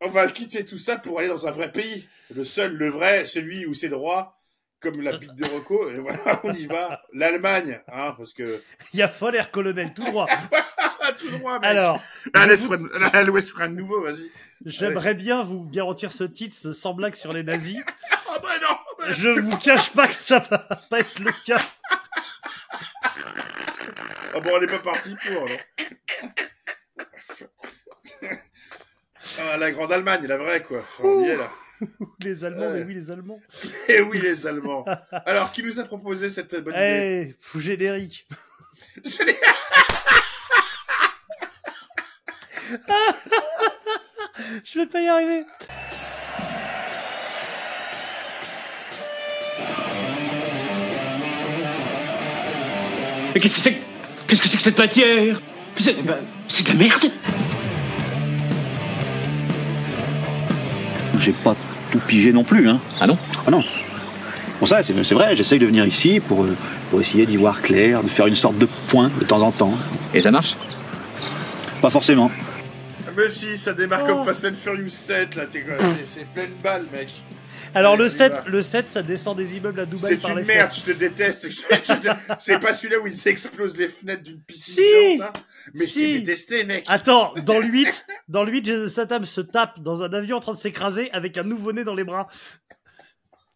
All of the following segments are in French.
on va quitter tout ça pour aller dans un vrai pays. Le seul, le vrai, celui où c'est droit, comme la bite de Rocco. Et voilà, on y va. L'Allemagne, hein, parce que. Il y a Foller colonel tout droit. tout droit, mec. Alors, je laisse vous- un nouveau, vas-y. j'aimerais bien vous garantir ce titre ce sans blague sur les nazis. Ah bah non bah- Je vous cache pas que ça va pas être le cas. Ah bon, on n'est pas parti pour, non Ah, la grande Allemagne, la vraie, quoi. Enfin, on y est, là. Les Allemands, Ouais. mais oui, les Allemands. Eh oui, les Allemands. Alors, qui nous a proposé cette bonne idée Eh, fou générique. Je vais pas y arriver. Mais qu'est-ce que c'est que- Qu'est-ce que c'est que cette matière? C'est ben, c'est de la merde J'ai pas tout pigé non plus, hein. Ah non Ah non. Bon ça, c'est vrai, j'essaye de venir ici pour, euh, pour essayer d'y voir clair, de faire une sorte de point de temps en temps. Et ça marche? Pas forcément. Mais si, ça démarre Oh. comme Fast and Furious 7, là, t'es quoi C'est- C'est pleine balle, mec. Alors le on y 7, va. le 7, ça descend des immeubles à Dubaï C'est par les une merde, je te déteste. C'est pas celui-là où ils explosent les fenêtres d'une piscine Si. hein. Mais Si. je t'ai détesté, mec. Attends, dans le 8, dans le 8, Jason Statham se tape dans un avion en train de s'écraser avec un nouveau-né dans les bras.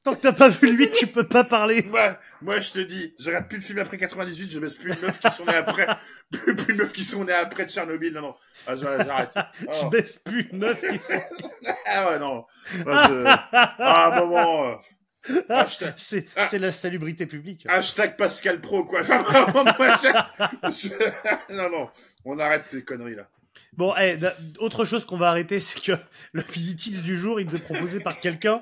Tant que t'as pas vu le 8, tu peux pas parler. Moi, moi, je te dis, j'aurais plus le film après 98, je baisse plus une meuf qui sont nées après, plus, plus une meuf qui sont nées après de Tchernobyl, non, non. Ah, je- j'arrête. Je baisse plus une meuf qui sont... Ah ouais, non. Je- Ah, un moment, euh, hashtag, C'est, c'est la salubrité publique. hashtag Pascal Pro, quoi. Enfin, vraiment, moi, je- je- Non, non. On arrête tes conneries, là. Bon, eh, da- autre chose qu'on va arrêter, c'est que le Pilitits du jour, il est proposé par quelqu'un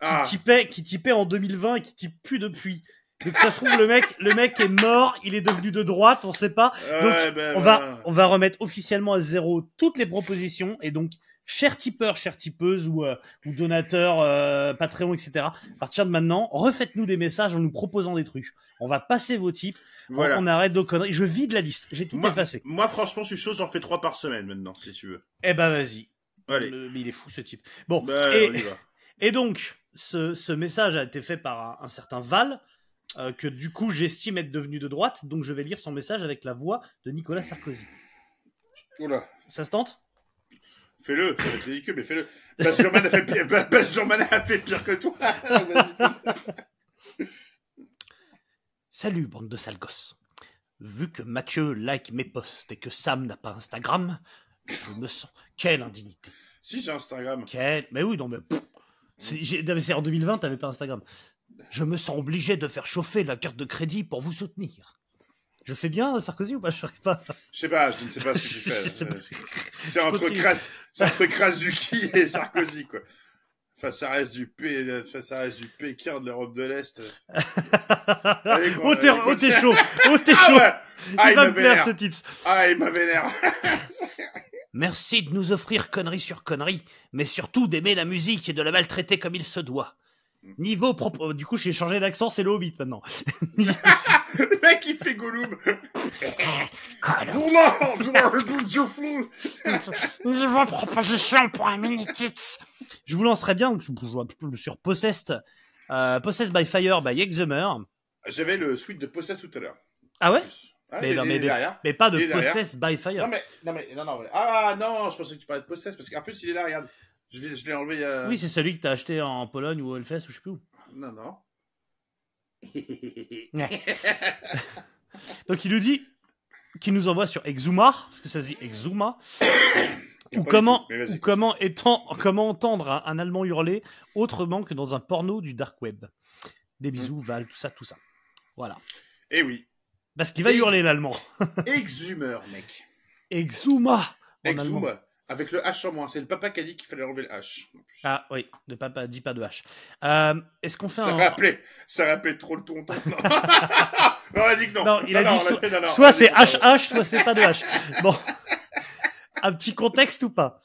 Ah, qui typait, qui typait en 2020 et qui type plus depuis. Donc ça se trouve le mec, le mec est mort, il est devenu de droite, on sait pas. Donc ouais, ben, on va, on va remettre officiellement à zéro toutes les propositions et donc chers tipeurs, chères tipeuses ou, euh, ou donateurs, euh, Patreon, etc. À partir de maintenant, refaites-nous des messages en nous proposant des trucs. On va passer vos types, on- Voilà. on, arrête nos conneries. Je vide la liste, j'ai tout Moi, effacé. moi, franchement, je suis chaud, j'en fais trois par semaine maintenant, si tu veux. Eh ben vas-y. Allez. Le- mais il est fou ce type. Bon, Ben, et, on y va. et donc, ce, ce message a été fait par un, un certain Val, euh, que du coup j'estime être devenu de droite, donc je vais lire son message avec la voix de Nicolas Sarkozy. Oula. Ça se tente? Fais-le, ça va être ridicule, mais fais-le. Baz Luhrmann a fait pire, Baz- a fait pire que toi. Salut, bande de sales gosses. Vu que Mathieu like mes posts et que Sam n'a pas Instagram, je me sens. Quelle indignité. si j'ai Instagram. Quelle. Mais oui, non, mais. C'est en 2020, t'avais pas Instagram. Je me sens obligé de faire chauffer la carte de crédit pour vous soutenir. Je fais bien, Sarkozy, ou pas? Je n'arrive pas. Je sais pas, je ne sais pas ce que tu fais. Sais. C'est entre. Kras, entre Krasuki et Sarkozy, quoi. Enfin, ça reste du P, enfin, ça reste du Pékin de l'Europe de l'Est. Oh, t'es oh, chaud? Oh, t'es Ah chaud? ouais. Ah, Il il va m'a me plaire, ce titre. Ah, il m'a vénère. Merci de nous offrir conneries sur conneries, mais surtout d'aimer la musique et de la maltraiter comme il se doit. Niveau propre. Du coup, j'ai changé d'accent, c'est le Hobbit maintenant. Le mec, il fait Gollum. Niveau proposition pour un mini-tits. Je vous lancerai bien sur Possessed, euh, Possessed by Fire by Exhumer. J'avais le suite de Possess tout à l'heure. Ah ouais? Ah, mais, non, derrière. pas de. Possessed by Fire. Non mais, non mais, non non, mais- ah non, je pensais que tu parlais de Possess parce qu'en plus il est là, regarde. Je, l'ai enlevé a... Oui, c'est celui que t'as acheté en Pologne ou au Hellfest ou je sais plus où. Non, non. Donc il nous dit qu'il nous envoie sur Exuma, parce que ça se dit Exuma, ou comment, tout, ou comment, étant, comment entendre un, un Allemand hurler autrement que dans un porno du dark web. Des bisous, Val, tout ça, tout ça. Voilà. Eh oui. Parce qu'il va Et- hurler l'allemand. Exhumeur, mec. Exuma. Exhume. Avec le H en moins. C'est le papa qui a dit qu'il fallait enlever le H. Ah oui, ne pas, pas, dis pas de H. Euh, Est-ce qu'on fait ça un... rappelait, ça rappelait trop le ton. ton- Non. non, on a dit que non. Non, il a non, dit on soit, fait- dit c'est. HH, soit c'est pas de H. Bon. Un petit contexte ou pas?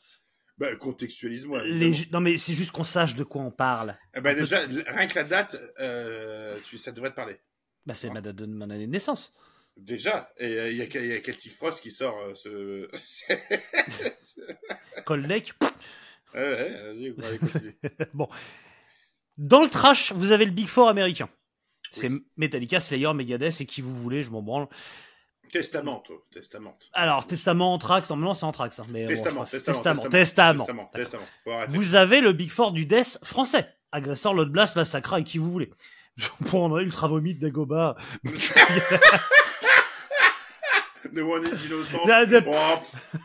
Bah, contextualise-moi. Les... Non mais c'est juste qu'on sache de quoi on parle. Eh ben, déjà, rien que la date, euh, tu, ça devrait te parler. Bah c'est ma date de mon année de naissance. Déjà. Et euh, il y a, a Celtic Frost qui sort euh, ce. Cold Lake. Ouais, ouais, vas-y, on va aller continuer. Dans le trash, vous avez le Big Four américain. C'est Metallica, Slayer, Megadeth et qui vous voulez, je m'en branle. Testament, toi. Testament. Alors, Testament, Anthrax, normalement c'est Anthrax. hein, mais bon, Testament, testament, Testament. testament. Testament. Testament. Faut arrêter. Vous avez le Big Four du Death français. Agresseur, Blast, Massacra et qui vous voulez. Je prendrai Ultra Vomit, Dagoba. Le One is innocent.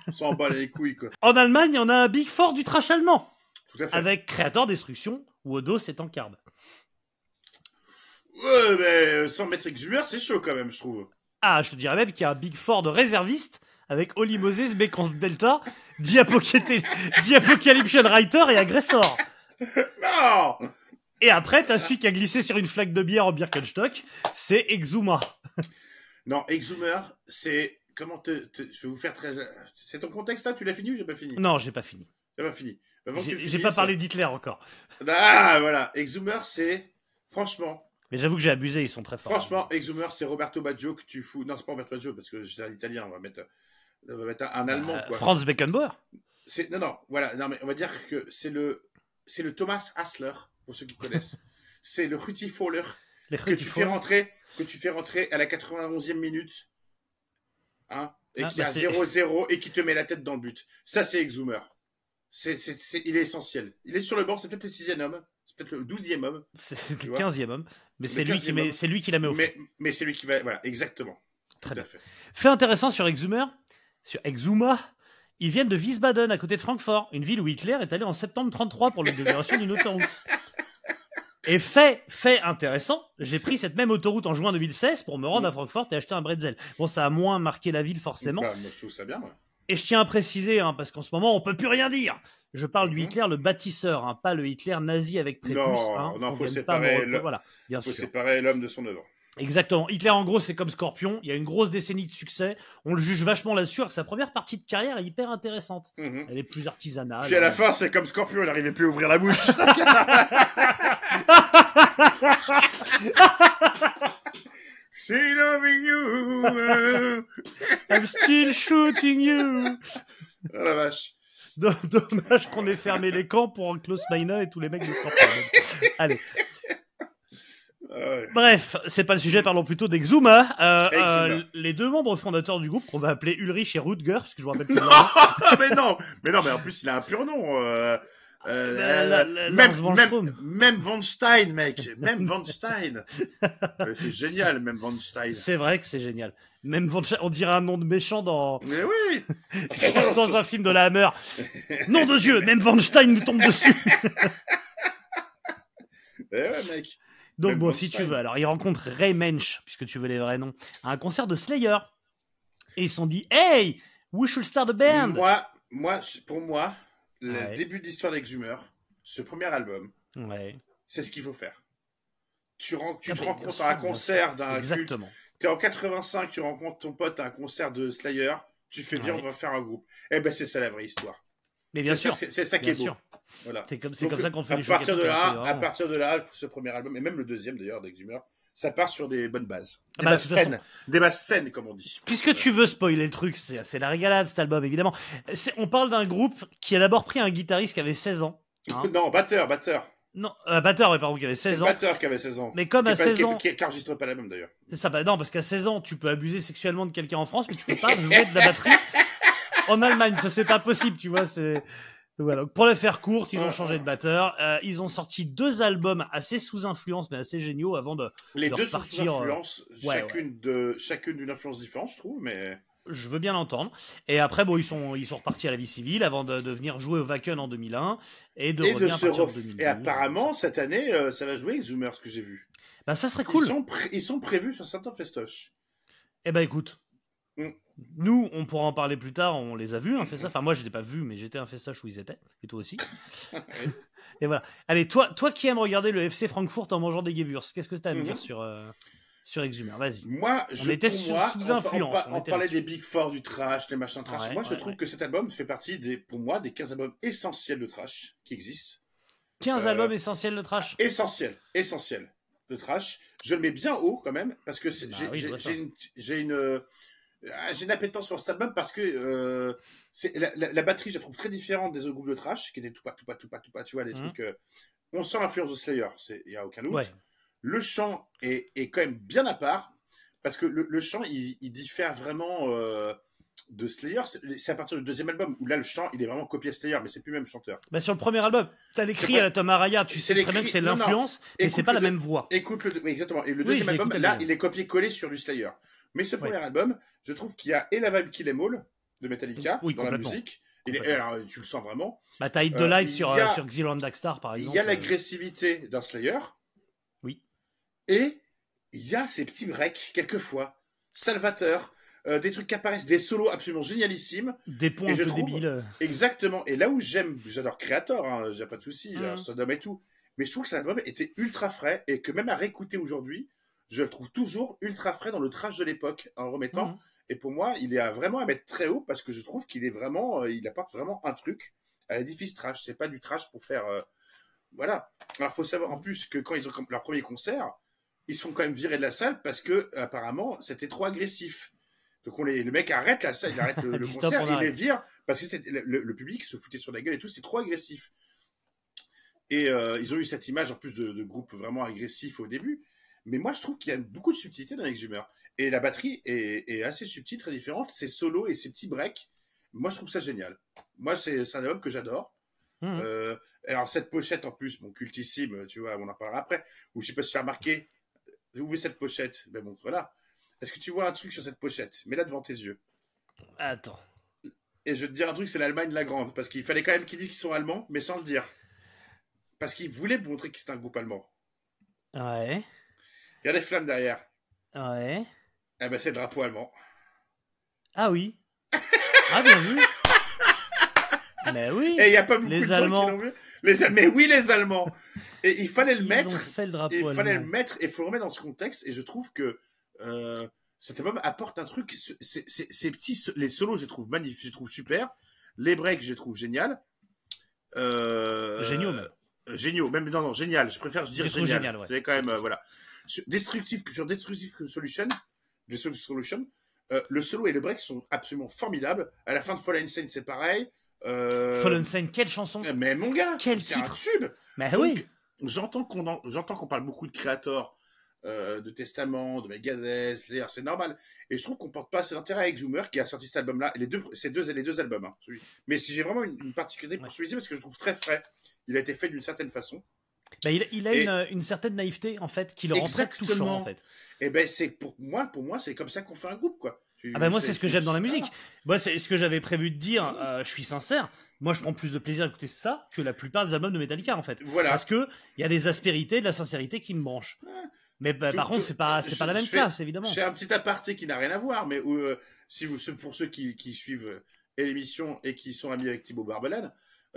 On s'en bat les couilles, quoi. En Allemagne, on a un Big Four du trash allemand. Tout à fait. Avec Créateur Destruction, Wodo, c'est en card. Ouais, mais euh, sans mettre Exhumer, c'est chaud quand même, je trouve. Ah, je te dirais même qu'il y a un Big Four de réservistes avec Oli Moses, Bécon Delta, Diapocalyption Diapocalyption Writer et Agressor. Non Et après, t'as celui qui a glissé sur une flaque de bière en Birkenstock, c'est Exuma. Non, Exhumer, c'est. Comment te, te- Je vais vous faire très. C'est ton contexte là Tu l'as fini ou j'ai pas fini? Non, j'ai pas fini. J'ai pas fini. Avant que J'ai pas parlé d'Hitler encore. Ah, voilà. Exhumer, c'est. Franchement, Mais j'avoue que j'ai abusé, ils sont très forts. franchement, Exhumer, c'est Roberto Baggio que tu fous. Non, c'est pas Roberto Baggio parce que c'est un italien. On va mettre, on va mettre un, allemand, Euh, quoi. Franz Beckenbauer? Non non voilà non mais on va dire que c'est le c'est le Thomas Hassler pour ceux qui connaissent. c'est le Ruti Fowler Les que tu fais rentrer que tu fais rentrer à la 91e minute. Hein et Ah, qui bah, a c'est- 0-0 et qui te met la tête dans le but. Ça c'est Exhumer. C'est il est essentiel. Il est sur le banc, c'est peut-être le sixième homme, c'est peut-être le douzième homme, C'est le 15e homme. Mais c'est lui, qui 15e met- c'est lui qui la met au fond. mais mais c'est lui qui va voilà, exactement. Très bien. fait. Fait intéressant sur Exhumer, sur Exuma, ils viennent de Wiesbaden, à côté de Francfort, une ville où Hitler est allé en septembre 33 pour l'inauguration d'une autoroute. Et fait, fait intéressant, j'ai pris cette même autoroute en juin 2016 pour me rendre à Francfort et acheter un bretzel. Bon, ça a moins marqué la ville forcément. Bah, moi je trouve ça bien moi. Et je tiens à préciser, hein, parce qu'en ce moment, on peut plus rien dire. Je parle du Mhm. Hitler le bâtisseur, hein, pas le Hitler nazi avec prépuce. Non, hein, non, faut pas le- Voilà, bien Faut sûr. séparer l'homme de son œuvre. Exactement. Hitler, en gros, c'est comme Scorpion. Il y a une grosse décennie de succès. On le juge vachement là-dessus. Sa première partie de carrière est hyper intéressante. Mhm. Elle est plus artisanale. Puis à la fin, c'est comme Scorpion, il n'arrivait plus à ouvrir la bouche. See loving you. I'm still shooting you. Oh la vache. Do- Dommage qu'on ait fermé les camps pour Klaus Meine et tous les mecs de Scorpion. Allez. Ah ouais. Bref, c'est pas le sujet, parlons plutôt d'Exuma. Euh, Exuma. euh, les deux membres fondateurs du groupe, qu'on va appeler Ulrich et Rutger, parce que je me rappelle plus. Ah, mais non, mais non, mais en plus, il a un pur nom. Euh, euh, La- la- la- même, même, même Von Stein, mec. Même Von Stein. Euh, c'est génial, même Von Stein. C'est vrai que c'est génial. Même Sch- on dirait un nom de méchant dans, Mais oui. dans un film de la Hammer. Nom de Dieu, même Von Stein nous tombe dessus. Eh ouais, mec. Donc Même bon, si tu veux, alors il rencontre Ray Mensch, puisque tu veux les vrais noms, à un concert de Slayer. Et ils se sont dit, hey, we should start a band. Moi, moi, pour moi, le Ouais. début de l'histoire d'Exhumer, ce premier album, Ouais, c'est ce qu'il faut faire. Tu, ren- tu Ah te ben, rencontres à un concert d'un exactement. T'es en 85, tu rencontres ton pote à un concert de Slayer. Tu fais viens, Ouais. on va faire un groupe. Eh ben, c'est ça la vraie histoire. Mais bien sûr, C'est ça qui est beau. sûr. Voilà. C'est comme, c'est ça qu'on fait à les partir de là, c'est à partir de là, ce premier album et même le deuxième d'ailleurs d'Exhumer, ça part sur des bonnes bases, Ah des bah, de bases façon- saines, des bases saines comme on dit. Puisque tu veux spoiler le truc, c'est c'est la régalade cet album, évidemment. C'est- On parle d'un groupe qui a d'abord pris un guitariste qui avait 16 ans. Hein non, batteur, batteur. Non, un batteur, ouais, pardon, qui avait C'est 16 le ans. batteur qui avait 16 ans. Mais comme à est pas- 16 qui est- ans, qui, qui enregistre pas l'album d'ailleurs. c'est ça, bah non, parce qu'à 16 ans, tu peux abuser sexuellement de quelqu'un en France, mais tu peux pas jouer de la batterie en Allemagne. Ça, c'est pas possible, tu vois. C'est voilà. Donc, pour le faire court, ils ont changé de batteur. Euh, ils ont sorti deux albums assez sous influence, mais assez géniaux avant de. Les de deux repartir, sous influence, euh, ouais, chacune de chacune d'une influence différente, je trouve, mais Je veux bien l'entendre. Et après, bon, ils sont, ils sont repartis à la vie civile avant de, de venir jouer au Wacken en 2001 et de et de se partir de ref- 2012. et apparemment cette année euh, ça va jouer Exhumer ce que j'ai vu. Bah, ça serait cool. Ils sont pré- ils sont prévus sur certains festoches. Eh ben écoute. Nous, on pourra en parler plus tard, on les a vus, un festoche. Enfin, moi, je les ai pas vus, mais j'étais un festoche où ils étaient, et toi aussi. et voilà. Allez, toi, toi qui aimes regarder le FC Francfort en mangeant des Gewürz, qu'est-ce que tu as à me dire sur, euh, sur Exhumer Vas-y. Moi, je, était sous- moi, sous on influence, On, on on parlait des Big Four, du trash, des machins trash. Ouais, moi, je trouve ouais. que cet album fait partie des, pour moi, des 15 albums essentiels de trash qui existent. 15 Euh, albums essentiels de trash? Essentiel, essentiel de trash. Je le mets bien haut quand même parce que Bah j'ai oui, une, j'ai une, Ah, J'ai une appétence pour cet album parce que euh, c'est la, la- la batterie, je la trouve très différente des autres groupes de trash, qui étaient tout pas, tout pas, tout pas, tout pas, tu vois, des Mhm. trucs. euh, on sent l'influence de Slayer, il y a aucun doute. Ouais. Le chant est, est quand même bien à part parce que le, le chant, il, il diffère vraiment euh, de Slayer. C'est à partir du deuxième album où là, le chant, il est vraiment copié Slayer, mais c'est plus le même chanteur. Bah, sur le premier album, t'as les C'est cris pas- à la Tom Araya, tu sais les très bien que c'est l'influence, mais c'est pas la même voix. Écoute le, oui, exactement. Et le Oui, deuxième album, là, il est copié-collé sur du Slayer. Mais ce premier album, je trouve qu'il y a et la vibe Kill Em All de Metallica Oui, dans la musique. Il alors, tu le sens vraiment. Bah, t'as Hit the Euh, Light il sur, a- euh, sur Xylo and Dagstar, par Il exemple. y a euh, l'agressivité d'un Slayer. Oui. Et il y a ces petits breaks, quelquefois, salvateurs, euh, des trucs qui apparaissent, des solos absolument génialissimes. Des points et je trouve- débiles. euh. Exactement. Et là où j'aime, j'adore Creator, hein, j'ai pas de souci, euh, Sodom et tout. Mais je trouve que cet album était ultra frais et que même à réécouter aujourd'hui, je le trouve toujours ultra frais dans le trash de l'époque en remettant. Mhm. Et pour moi, il est à vraiment à mettre très haut parce que je trouve qu'il est vraiment, euh, il apporte vraiment un truc à l'édifice trash. C'est pas du trash pour faire, euh, voilà. Alors faut savoir en plus que quand ils ont leur premier concert, ils se font quand même virer de la salle parce que apparemment c'était trop agressif. Donc on les, le mec arrête la salle, il arrête le, concert, on il les vire parce que le- le public se foutait sur la gueule et tout, c'est trop agressif. Et euh, ils ont eu cette image en plus de, de groupe vraiment agressif au début. Mais moi je trouve qu'il y a beaucoup de subtilité dans Exhumer. Et la batterie est, est assez subtile, très différente. Ses solos et ses petits breaks, moi je trouve ça génial. Moi c'est un album que j'adore. Mhm. Euh, alors cette pochette en plus, mon cultissime, tu vois, on en parlera après. Ou je sais pas si tu as remarqué, où est cette pochette? Ben montre-la. Est-ce que tu vois un truc sur cette pochette? Mets-la devant tes yeux. Attends. Et je vais te dire un truc, c'est l'Allemagne la grande. Parce qu'il fallait quand même qu'ils disent qu'ils sont allemands, mais sans le dire. Parce qu'ils voulaient montrer que c'était un groupe allemand. Ouais. Il y a des flammes derrière. Ouais. Eh ben c'est le drapeau allemand. Ah oui. ah, bien vu. Mais oui. Et il n'y a pas beaucoup Les de gens Allemands. qui l'ont vu. Les... Mais oui, les Allemands. Et il fallait le Ils mettre. ont fait le drapeau Et il fallait le mettre et il faut le remettre dans ce contexte. Et je trouve que euh, cet album apporte un truc. Ces petits, les solos, je les trouve magnifiques, je les trouve super. Les breaks, je les trouve génial. Euh, Géniaux, même. Euh, géniaux, même non, non, génial. Je préfère dire génial. génial, ouais. C'est quand même euh, voilà. Sur Destructive, sur Destructive Solution, Solution, euh, le solo et le break sont absolument formidables. À la fin de Fallen Saint, c'est pareil. Euh, Fallen Saint, quelle chanson Mais mon gars, Quel c'est un titre tube. Mais Donc, oui. J'entends qu'on en- j'entends qu'on parle beaucoup de Creator, euh, de Testament, de Megadeth, c'est normal. Et je trouve qu'on porte pas assez d'intérêt à Exhumer qui a sorti cet album-là. Les deux, c'est deux, les deux albums. hein, celui. Mais si j'ai vraiment une, une particularité pour celui-ci parce que je trouve très frais. Il a été fait d'une certaine façon. Bah, il, il a une, une certaine naïveté, en fait, qui le rend très touchant, en fait. Et ben c'est pour moi, pour moi, c'est comme ça qu'on fait un groupe, quoi. Ah bah moi c'est ce que j'aime dans la musique. Ah. Moi c'est ce que j'avais prévu de dire. euh, je suis sincère. Moi je prends plus de plaisir à écouter ça que la plupart des albums de Metallica en fait. Voilà. Parce que il y a des aspérités, de la sincérité qui me branchent. Mais bah, Tout- par contre c'est pas c'est pas la même classe évidemment. C'est un petit aparté qui n'a rien à voir, mais où, euh, si vous, pour ceux qui, qui suivent euh, l'émission et qui sont amis avec Thibaut Barbelan, euh,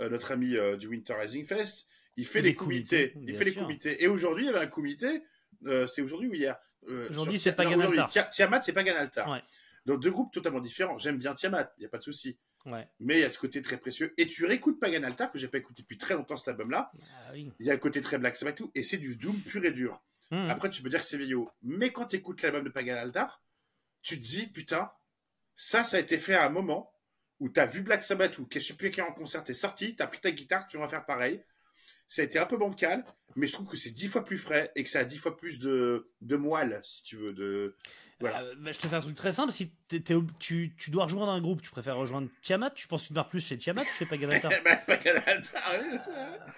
notre ami euh, du Winter Rising Fest, il fait Et des comités. comités, Il fait sûr. comités. Et aujourd'hui, il y avait un comité. euh, c'est aujourd'hui ou hier Euh, Aujourd'hui, c'est Pagan non, aujourd'hui, Altar. Tia- Tiamat, c'est Pagan Altar. Ouais. Donc deux groupes totalement différents. J'aime bien Tiamat, il n'y a pas de souci. Ouais. Mais il y a ce côté très précieux. Et tu réécoutes Pagan Altar, que j'ai pas écouté depuis très longtemps cet album-là. Ah oui. Il y a le côté très Black Sabbath tout. Et c'est du Doom pur et dur. Hmm. Après, tu peux dire que c'est vieillot. Mais quand tu écoutes l'album de Pagan Altar, tu te dis, putain, ça, ça a été fait à un moment où tu as vu Black Sabbath ou que je sais plus qui est en concert, t'es sorti, t'as pris ta guitare, tu vas faire pareil. Ça a été un peu bancal, mais je trouve que c'est dix fois plus frais et que ça a dix fois plus de, de moelle, si tu veux. De... Voilà. Euh, bah, je te fais un truc très simple. Si tu, tu dois rejoindre un groupe, tu préfères rejoindre Tiamat Tu penses que tu vas plus chez Tiamat ou chez Paganata Pagan Altar, oui, c'est-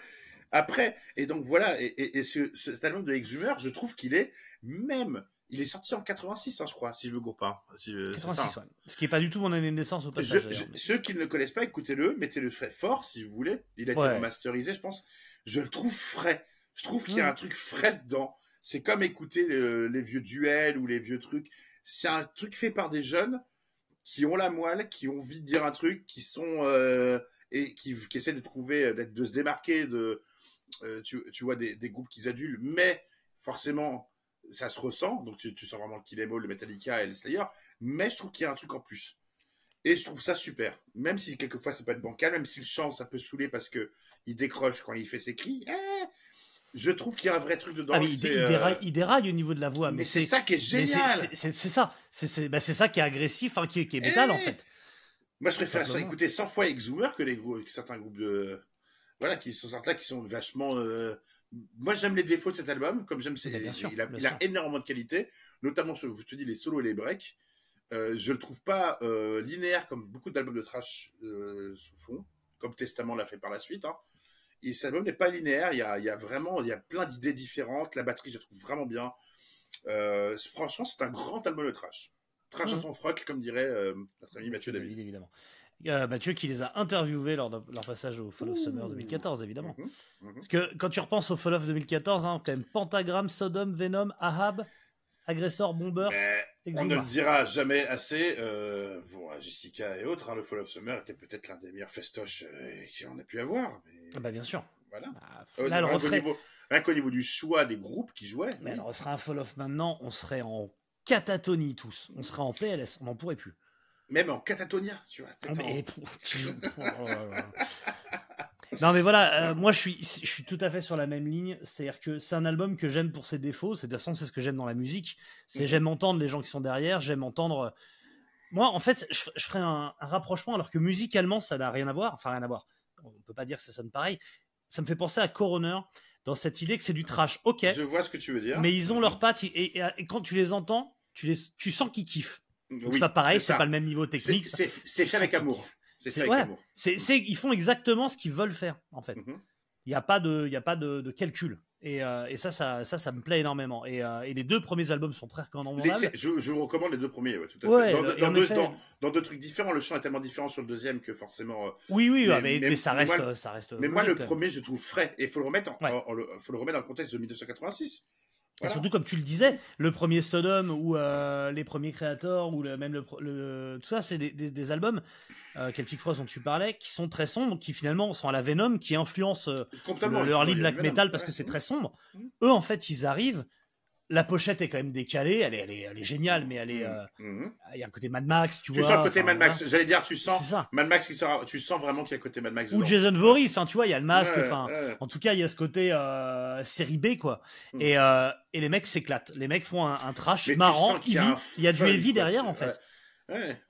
Après, et donc voilà, et, et- et ce, ce- cet album de Exhumer, je trouve qu'il est même. Il est sorti en 86, hein, je crois, si je me gourre pas. Si, euh, c'est ça, 86, ouais. Ce qui est pas du tout mon année de naissance au passage. je- mais- ceux qui ne le connaissent pas, écoutez-le, mettez-le fort si vous voulez. Il a été Ouais. remasterisé, je pense. Je le trouve frais. Je trouve qu'il y a un truc frais dedans. C'est comme écouter le- les vieux duels ou les vieux trucs. C'est un truc fait par des jeunes qui ont la moelle, qui ont envie de dire un truc, qui sont euh, et qui, qui essaient de trouver, euh, de se démarquer de, euh, tu, tu vois, des, des groupes qu'ils adulent, mais forcément, ça se ressent. Donc tu, tu sens vraiment le Kill Em All, le Metallica et le Slayer. Mais je trouve qu'il y a un truc en plus. Et je trouve ça super. Même si quelquefois ça peut être bancal, même si le chant ça peut saouler parce que il décroche quand il fait ses cris. Eh Je trouve qu'il y a un vrai truc dedans. Ah, mais il, c'est, dé- il euh, déraille, il déraille au niveau de la voix. Mais, Mais, c'est ça qui est génial. c'est- ça. C'est bah, c'est ça qui est agressif, hein, qui, est- qui est métal Eh en fait. Moi, je préfère ça écouter 100 fois Exhumer que les que certains groupes de, voilà, qui sont sortis là, qui sont vachement, euh, moi, j'aime les défauts de cet album, comme j'aime ses, Bah, bien sûr, il a, bien il a sûr. énormément de qualité, notamment, je, je te dis, les solos et les breaks. Euh, je le trouve pas euh, linéaire comme beaucoup d'albums de trash euh, sous fond, comme Testament l'a fait par la suite. Hein. Et cet album n'est pas linéaire. Il y a, il y a vraiment, il y a plein d'idées différentes. La batterie, je la trouve vraiment bien. Euh, franchement, c'est un grand album de trash. Trash à Mhm. ton froc, comme dirait euh, notre ami Mathieu David. évidemment. Mathieu qui les a interviewés lors de leur passage au Fall of Summer Ouh. 2014, évidemment. Mhm, mhm. Parce que quand tu repenses au Fall of 2014, hein, quand même Pentagram, Sodom, Venom, Ahab, Agresseur, Bomber, on ne le dira jamais assez. Euh, Jessica et autres, hein, le Fall of Summer était peut-être l'un des meilleurs festoches euh, qu'on a pu avoir. Mais Ah bah bien sûr. voilà. Bah, Euh, là, rien qu'au niveau, rien qu'au niveau du choix des groupes qui jouaient. mais oui. elle referait un Fall of maintenant, on serait en catatonie tous. On serait en PLS, on n'en pourrait plus. Même en catatonia, tu vois. Ah, en- mais- oh. Non mais voilà, euh, moi je suis, je suis tout à fait sur la même ligne, c'est-à-dire que c'est un album que j'aime pour ses défauts, c'est de toute façon c'est ce que j'aime dans la musique, c'est Mhm. j'aime entendre les gens qui sont derrière, j'aime entendre... Moi en fait je, je ferais un, un rapprochement alors que musicalement ça n'a rien à voir, enfin rien à voir, on peut pas dire que ça sonne pareil, ça me fait penser à Coroner dans cette idée que c'est du trash, ok, Je vois ce que tu veux dire. mais ils ont leurs pattes et, et- et quand tu les entends, tu, les, tu sens qu'ils kiffent. Oui, c'est pas pareil, c'est pas le même niveau technique. c'est- fait avec amour. C'est fait C'est- avec ouais. ils font exactement ce qu'ils veulent faire, en fait. Mhm. Il n'y a pas de, y a pas de, de calcul. Et, euh, et ça, ça, ça, ça me plaît énormément. Et, euh, et les deux premiers albums sont très Les- recommandables. je, je vous recommande les deux premiers, ouais, tout à Ouais, fait. Dans, deux, effet- dans- dans deux trucs différents, le chant est tellement différent sur le deuxième que forcément. euh, Oui, oui, Mais- ouais, mais, mais- mais ça reste, moi- ça reste. mais moi, le logique, premier, je trouve frais. Et il faut le remettre, en, Ouais. en- en le, faut le remettre dans le contexte de 1986. Et surtout, comme tu le disais, le premier Sodom ou euh, les premiers créateurs ou le, même le, tout ça, c'est des, des- des albums, euh, Celtic Frost dont tu parlais, qui sont très sombres, qui finalement sont à la Venom, qui influencent euh, le, early black metal parce que c'est très sombre. Mhm. Eux, en fait, ils arrivent. La pochette est quand même décalée, elle est, elle est, elle est géniale, mais elle est, euh, Mhm. il y a un côté Mad Max, tu, Tu vois. sens le côté Mad Max. J'allais dire, tu sens C'est ça. Mad Max qui sort, tu sens vraiment qu'il y a le côté Mad Max Ou dedans. Jason Voorhees, tu vois, il y a le masque, enfin. ouais. En tout cas, il y a ce côté euh, série B, quoi. Mm. Et, euh, et les mecs s'éclatent. Les mecs font un, un trash Mais marrant, qu'il y a Il y a du heavy derrière, c'est- en fait. Ouais.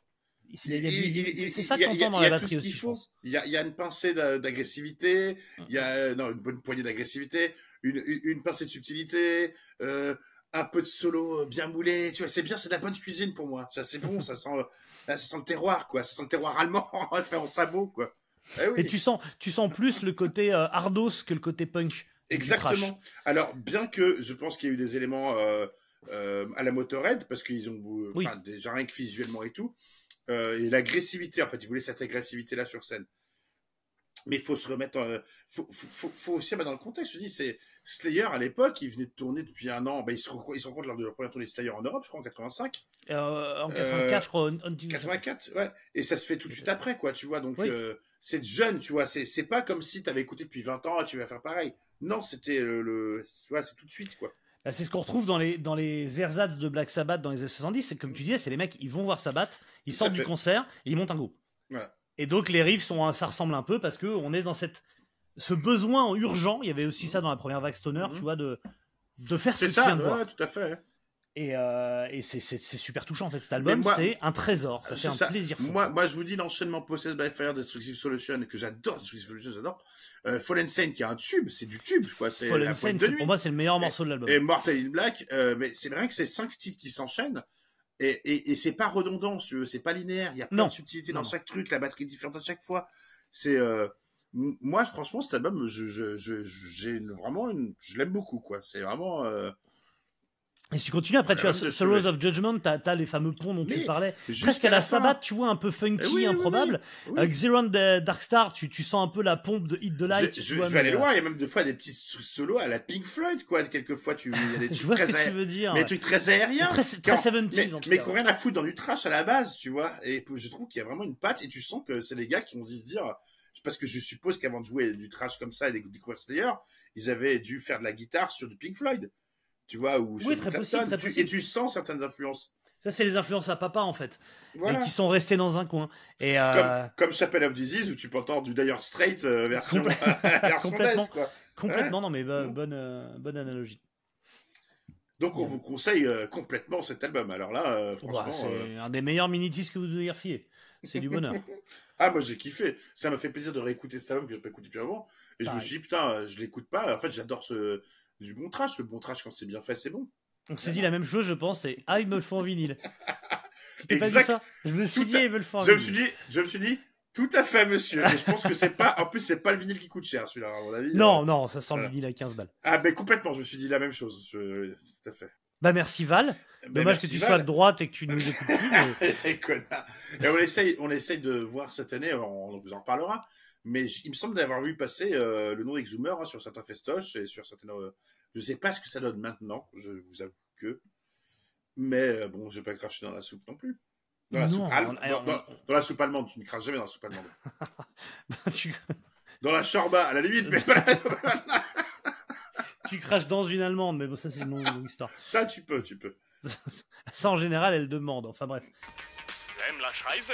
Il il Il- il- il- C'est il- ça il qu'on il entend dans il la batterie aussi. Il y a, il y a une pincée d'a- d'agressivité, il y a non, une bonne poignée d'agressivité, une, une, une pincée de subtilité, euh, un peu de solo euh, bien moulé. Tu vois, c'est bien, c'est de la bonne cuisine pour moi. Ça, C'est bon, ça sent, euh, ça sent le terroir, quoi. Ça sent le terroir allemand, fait en sabot, quoi. Eh oui. Et tu sens, tu sens plus le côté euh, hardos que le côté punk. Exactement. Alors, bien que je pense qu'il y a eu des éléments euh, euh, à la Motorhead, parce qu'ils ont, Oui. déjà rien que visuellement et tout, et l'agressivité, en fait, ils voulaient cette agressivité-là sur scène. Mais il faut se remettre, faut, faut, faut, faut aussi remettre dans le contexte. Je dis, c'est Slayer à l'époque, ils venaient de tourner depuis un an. Ben, ils, se, rencontrent- ils se rencontrent lors de leur première tournée Slayer en Europe, je crois, en 85. Euh, en Euh, 84, je crois. on- 84, ouais. Et ça se fait tout de suite après, quoi, tu vois. Donc, Oui. euh, c'est jeune, tu vois. C'est, pas comme si t'avais écouté depuis 20 ans et tu vas faire pareil. Non, c'était le, le- tu vois, c'est tout de suite, quoi. Bah, c'est ce qu'on retrouve dans les, dans les ersatz de Black Sabbath dans les années 70. C'est comme tu disais, c'est les mecs, ils vont voir Sabbath, ils sortent du concert et ils montent un groupe. Ouais. Et donc les riffs sont, ça ressemble un peu parce que on est dans cette, ce besoin urgent. Il y avait aussi ça dans la première vague Stoner, Mhm. tu vois, de, de faire ce que tu ça, viens de voir. ouais, tout à fait. Et, euh, et c'est, super touchant en fait. Cet album, c'est un trésor. Ça C'est fait un ça. plaisir. fou. Moi, moi, je vous dis l'enchaînement Possessed by Fire, Destructive Solution, que j'adore, Destructive Solution, j'adore. Euh, Fallen Saint, qui est un tube, c'est du tube, quoi. Fallen Saint, pour moi, c'est le meilleur morceau de l'album. Et Mortal in Black, euh, mais c'est vrai que c'est cinq titres qui s'enchaînent. Et, et, et c'est pas redondant, c'est pas linéaire. Il y a plein Non. de subtilités Non, dans chaque truc, la batterie est différente à chaque fois. C'est, euh, moi, franchement, cet album, je, je, je, j'ai une- vraiment une, je l'aime beaucoup, quoi. C'est vraiment, euh, Et si tu continues, après, tu as Sorrows of Judgment, t'as, t'as les fameux ponts dont tu parlais. jusqu'à Presque à la, la. Sabbath, tu vois, un peu funky, Eh oui, improbable. oui. Xeron de Dark Star, tu, tu sens un peu la pompe de Hit the Light. je, tu je- vois, je vais aller euh, loin, il y a même des fois des petits solos à la Pink Floyd, quoi. Quelquefois, tu, il y a des Je trucs vois ce très, que aé- tu veux dire. mais ouais. trucs très aériens. Très, très en- 70s mais, en tout mais qui rien à foutre dans du trash à la base, tu vois. Et je trouve qu'il y a vraiment une patte et tu sens que c'est les gars qui ont dû se dire, parce que je suppose qu'avant de jouer du trash comme ça et de découvrir Slayer, ils avaient dû faire de la guitare sur du Pink Floyd. Tu vois, ou sur Oui, du très possible, très Tu- possible. Et tu sens certaines influences. Ça, c'est les influences à papa, en fait. Voilà. Et qui sont restés dans un coin. Et, euh, Comme, comme Chapel of Disease où tu peux entendre du Dire Straits euh, version, version Complètement. quoi. Complètement, non mais bo- bonne, euh, bonne analogie. Donc on vous conseille euh, complètement cet album. Alors là, euh, franchement. C'est euh, un des meilleurs mini-disques que vous devez refiler. C'est du bonheur. Ah, moi j'ai kiffé. Ça m'a fait plaisir de réécouter cet album que j'ai pas écouté depuis un moment. Et je me suis dit, putain, euh, je l'écoute pas. En fait, j'adore ce du bon trash. Le bon trash, quand c'est bien fait, c'est bon. On s'est dit la même chose, je pense, et ah, ils me le font en vinyle. Pas dit Exact. ça Je me suis Tout dit, à- ils me le font en Je me suis dit, je me suis dit, tout à fait, monsieur. Et je pense que c'est pas, en plus, c'est pas le vinyle qui coûte cher, celui-là, à mon avis. Non, Euh, non, ça sent le vinyle à 15 balles. Ah, ben complètement, je me suis dit la même chose. Je- Tout à fait. Bah merci Val. Ben, Dommage que tu Val. sois de droite et que tu nous écoutes plus. mais- Et on essaye, on essaye de voir cette année, on, on vous en parlera. Mais il me semble d'avoir vu passer euh, le nom d'Exhumer hein, sur certains festoches et sur certaines. euh, je sais pas ce que ça donne maintenant, je vous avoue que. Mais euh, bon, je vais pas cracher dans la soupe non plus. Dans la, Non, soupe, on- dans, dans- dans la soupe allemande, tu ne craches jamais dans la soupe allemande. tu, Dans la chorba, à la limite, mais pas la- tu craches dans une allemande, mais bon, ça c'est une longue, longue histoire. ça tu peux, tu peux. Ça en général, elle demande. Enfin bref. J'aime la Scheiße.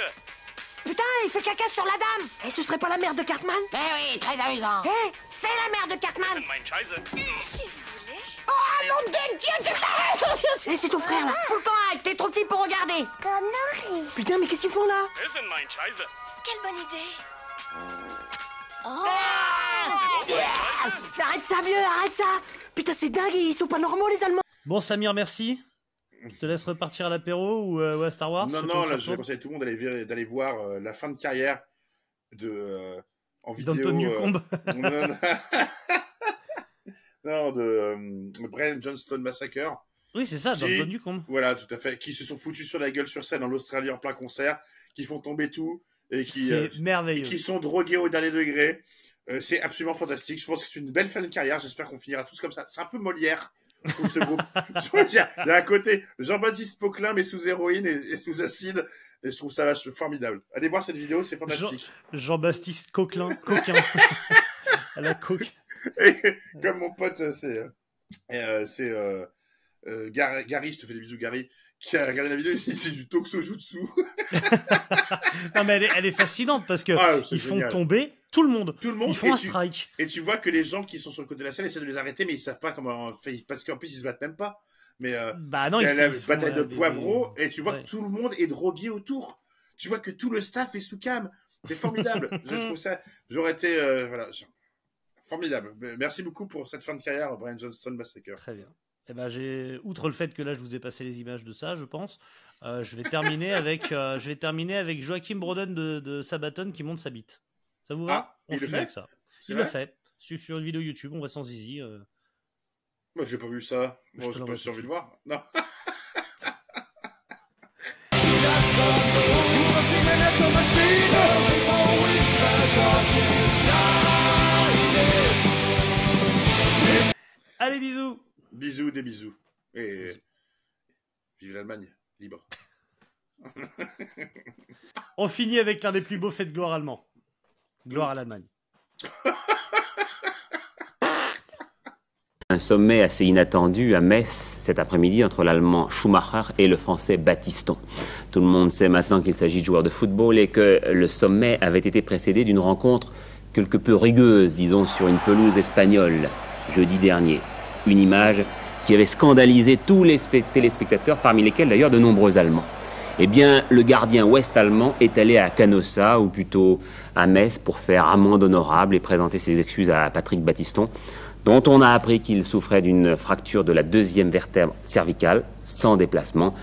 Putain, il fait caca sur la dame Et ce serait pas la mère de Cartman Eh oui, très amusant. Eh, c'est la mère de Cartman sind mein Scheiße. Si vous voulez. Oh, nom de Dieu, c'est Eh, c'est ton frère, là Fous le camp, Ike, t'es trop petit pour regarder Connerie. Putain, mais qu'est-ce qu'ils font, là? Mein Scheiße. Quelle bonne idée. Arrête ça, vieux, arrête ça Putain, c'est dingue, ils sont pas normaux, les Allemands Bon, Samir, merci. Je te laisse repartir à l'apéro ou, euh, ou à Star Wars. Non, non, là, je conseille tout le monde d'aller voir euh, la fin de carrière de euh, en vidéo. D'Anton euh, Newcombe. non, non. Non, de euh, Brian Johnston Massacre. Oui, c'est ça, Qui- d'Anton Newcombe. Voilà, tout à fait. Qui se sont foutus sur la gueule sur scène en Australie en plein concert, qui font tomber tout et qui, euh, C'est merveilleux. qui sont drogués au dernier degré. Euh, c'est absolument fantastique. Je pense que c'est une belle fin de carrière. J'espère qu'on finira tous comme ça. C'est un peu Molière. Je trouve ce groupe. Il y a un côté Jean-Baptiste Poquelin, mais sous héroïne et, et sous acide. Et je trouve ça vache formidable. Allez voir cette vidéo, c'est fantastique. Jean-Baptiste Coquelin. Coquin. à la coque. Et comme mon pote, euh, c'est, euh, euh, c'est euh, euh, Gar- Gary, je te fais des bisous, Gary, qui a regardé la vidéo, il dit c'est du toxo jutsu. Non, mais elle est, elle est fascinante parce que Ah, ils font tomber tout le monde. Tout le monde. Ils font un tu- strike. Et tu vois que les gens qui sont sur le côté de la scène essaient de les arrêter, mais ils savent pas comment parce qu'en plus ils se battent même pas. Mais euh, Bah non, il la font, bataille de des- poivreaux, et tu vois Ouais. que tout le monde est drogué autour. Tu vois que tout le staff est sous cam. C'est formidable. je trouve ça. J'aurais été, euh, voilà, formidable. Merci beaucoup pour cette fin de carrière, Brian Johnston Massacre. Très bien. Eh ben, j'ai, outre le fait que là, je vous ai passé les images de ça, je pense, euh, je vais terminer avec, euh, je vais terminer avec Joachim Broden de, de Sabaton qui monte sa bite. Ça vous va Ah, On il le finit fait avec ça. Il le fait. Sur, sur une vidéo YouTube, on va sans zizi. euh. Moi, j'ai pas vu ça. Moi, j'ai pas tout de envie de voir. Non. Allez, bisous Bisous, des bisous. Et vive l'Allemagne, libre. On finit avec l'un des plus beaux faits de gloire allemands. Gloire à l'Allemagne. Un sommet assez inattendu à Metz cet après-midi entre l'allemand Schumacher et le français Battiston. Tout le monde sait maintenant qu'il s'agit de joueurs de football et que le sommet avait été précédé d'une rencontre quelque peu rigueuse, disons, sur une pelouse espagnole, jeudi dernier. Une image qui avait scandalisé tous les téléspectateurs, parmi lesquels d'ailleurs de nombreux Allemands. Eh bien, le gardien ouest-allemand est allé à Canossa, ou plutôt à Metz, pour faire amende honorable et présenter ses excuses à Patrick Battiston, dont on a appris qu'il souffrait d'une fracture de la deuxième vertèbre cervicale, sans déplacement.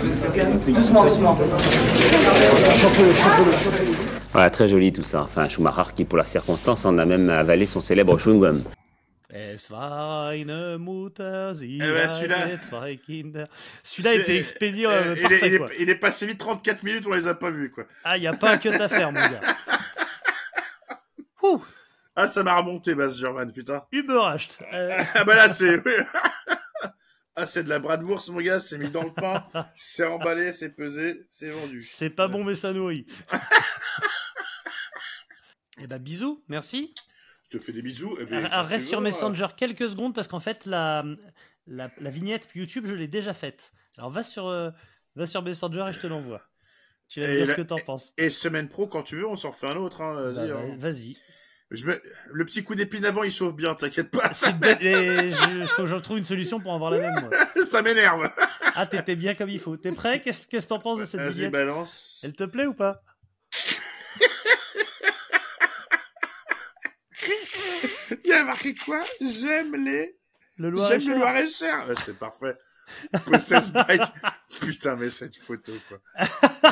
Voilà, très joli tout ça. Enfin, Schumacher qui, pour la circonstance, en a même avalé son célèbre chewing-gum. Es war eine Mutter, sie Eh ben, celui-là- zwei Kinder. Celui-là a été expédié Euh, il, est, parfait, il, est, quoi. il est passé vite 34 minutes, on les a pas vus, quoi. Ah, il n'y a pas que à faire, mon gars. Ouh, Ah, ça m'a remonté, Bas German, putain. Überrascht. Euh, Ah, bah là, c'est. ah, c'est de la bratwurst, mon gars, c'est mis dans le pain, c'est emballé, c'est pesé, c'est vendu. c'est pas bon, mais ça nourrit. Eh ben, bisous, merci. Je te fais des bisous. eh tu reste sur hein. Messenger quelques secondes parce qu'en fait, la, la, la vignette YouTube, je l'ai déjà faite. Alors, va sur, euh, va sur Messenger et je te l'envoie. Tu vas me dire la- ce que t'en penses. Et semaine pro, quand tu veux, on s'en fait un autre, hein, vas-y. Bah, hein. bah, Vas-y. Je me... Le petit coup d'épine avant, il chauffe bien, t'inquiète pas. Ça, Et je, faut que je trouve une solution pour avoir la même. moi. ça m'énerve. Ah, t'étais bien comme il faut. T'es prêt? Qu'est-ce que t'en penses de cette Vas-y, vignette? balance. Elle te plaît ou pas? Il y a marqué quoi? J'aime les... Le J'aime le Loir-et-Cher. Ouais, c'est parfait. Possess. Putain, mais cette photo, quoi.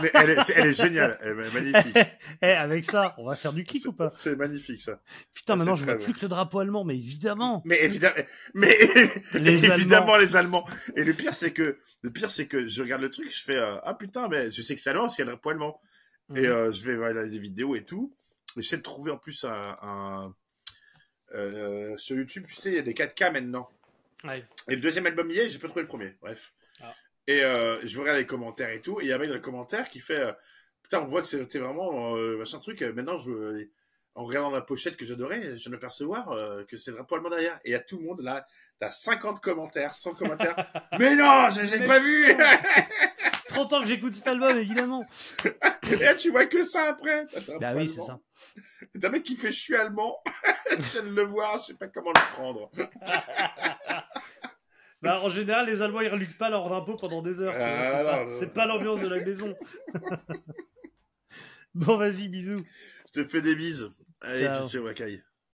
Mais elle est, elle est géniale. Elle est magnifique. Eh, avec ça, on va faire du clic ou pas? C'est magnifique, ça. Putain, Ah, maintenant je vois plus que le drapeau allemand, mais évidemment. Mais évidemment, mais Les évidemment Allemands. les Allemands. Et le pire c'est que le pire c'est que je regarde le truc, je fais euh, ah putain mais je sais que c'est allemand parce qu'il y a le drapeau allemand. Et Mhm. euh, je vais regarder des vidéos et tout. Et j'essaie de trouver en plus un, un- euh, sur YouTube, tu sais, il y a des 4K maintenant. Ouais. Et le deuxième album y est, j'ai pas trouvé le premier. Bref. Ah. Et euh, je regarde les commentaires et tout. Et il y a un mec dans les commentaires qui fait euh, Putain, on voit que c'était vraiment machin truc. Maintenant, je, en regardant la pochette que j'adorais, je viens de m'apercevoir que c'est le drapeau allemand derrière. Et il y a tout le monde là. T'as 50 commentaires, 100 commentaires. Mais non, je l'ai pas vu 30 ans que j'écoute cet album, évidemment. Et là, tu vois que ça après. Bah oui, c'est ça. T'as un mec qui fait Je suis allemand. je viens de le voir, je sais pas comment le prendre. Bah, en général, les Allemands, ils reluquent pas leur drapeau pendant des heures. Ah, pas, c'est pas l'ambiance de la maison. bon, vas-y, bisous. Je te fais des bises. Allez, Ciao. ciao, Wakai.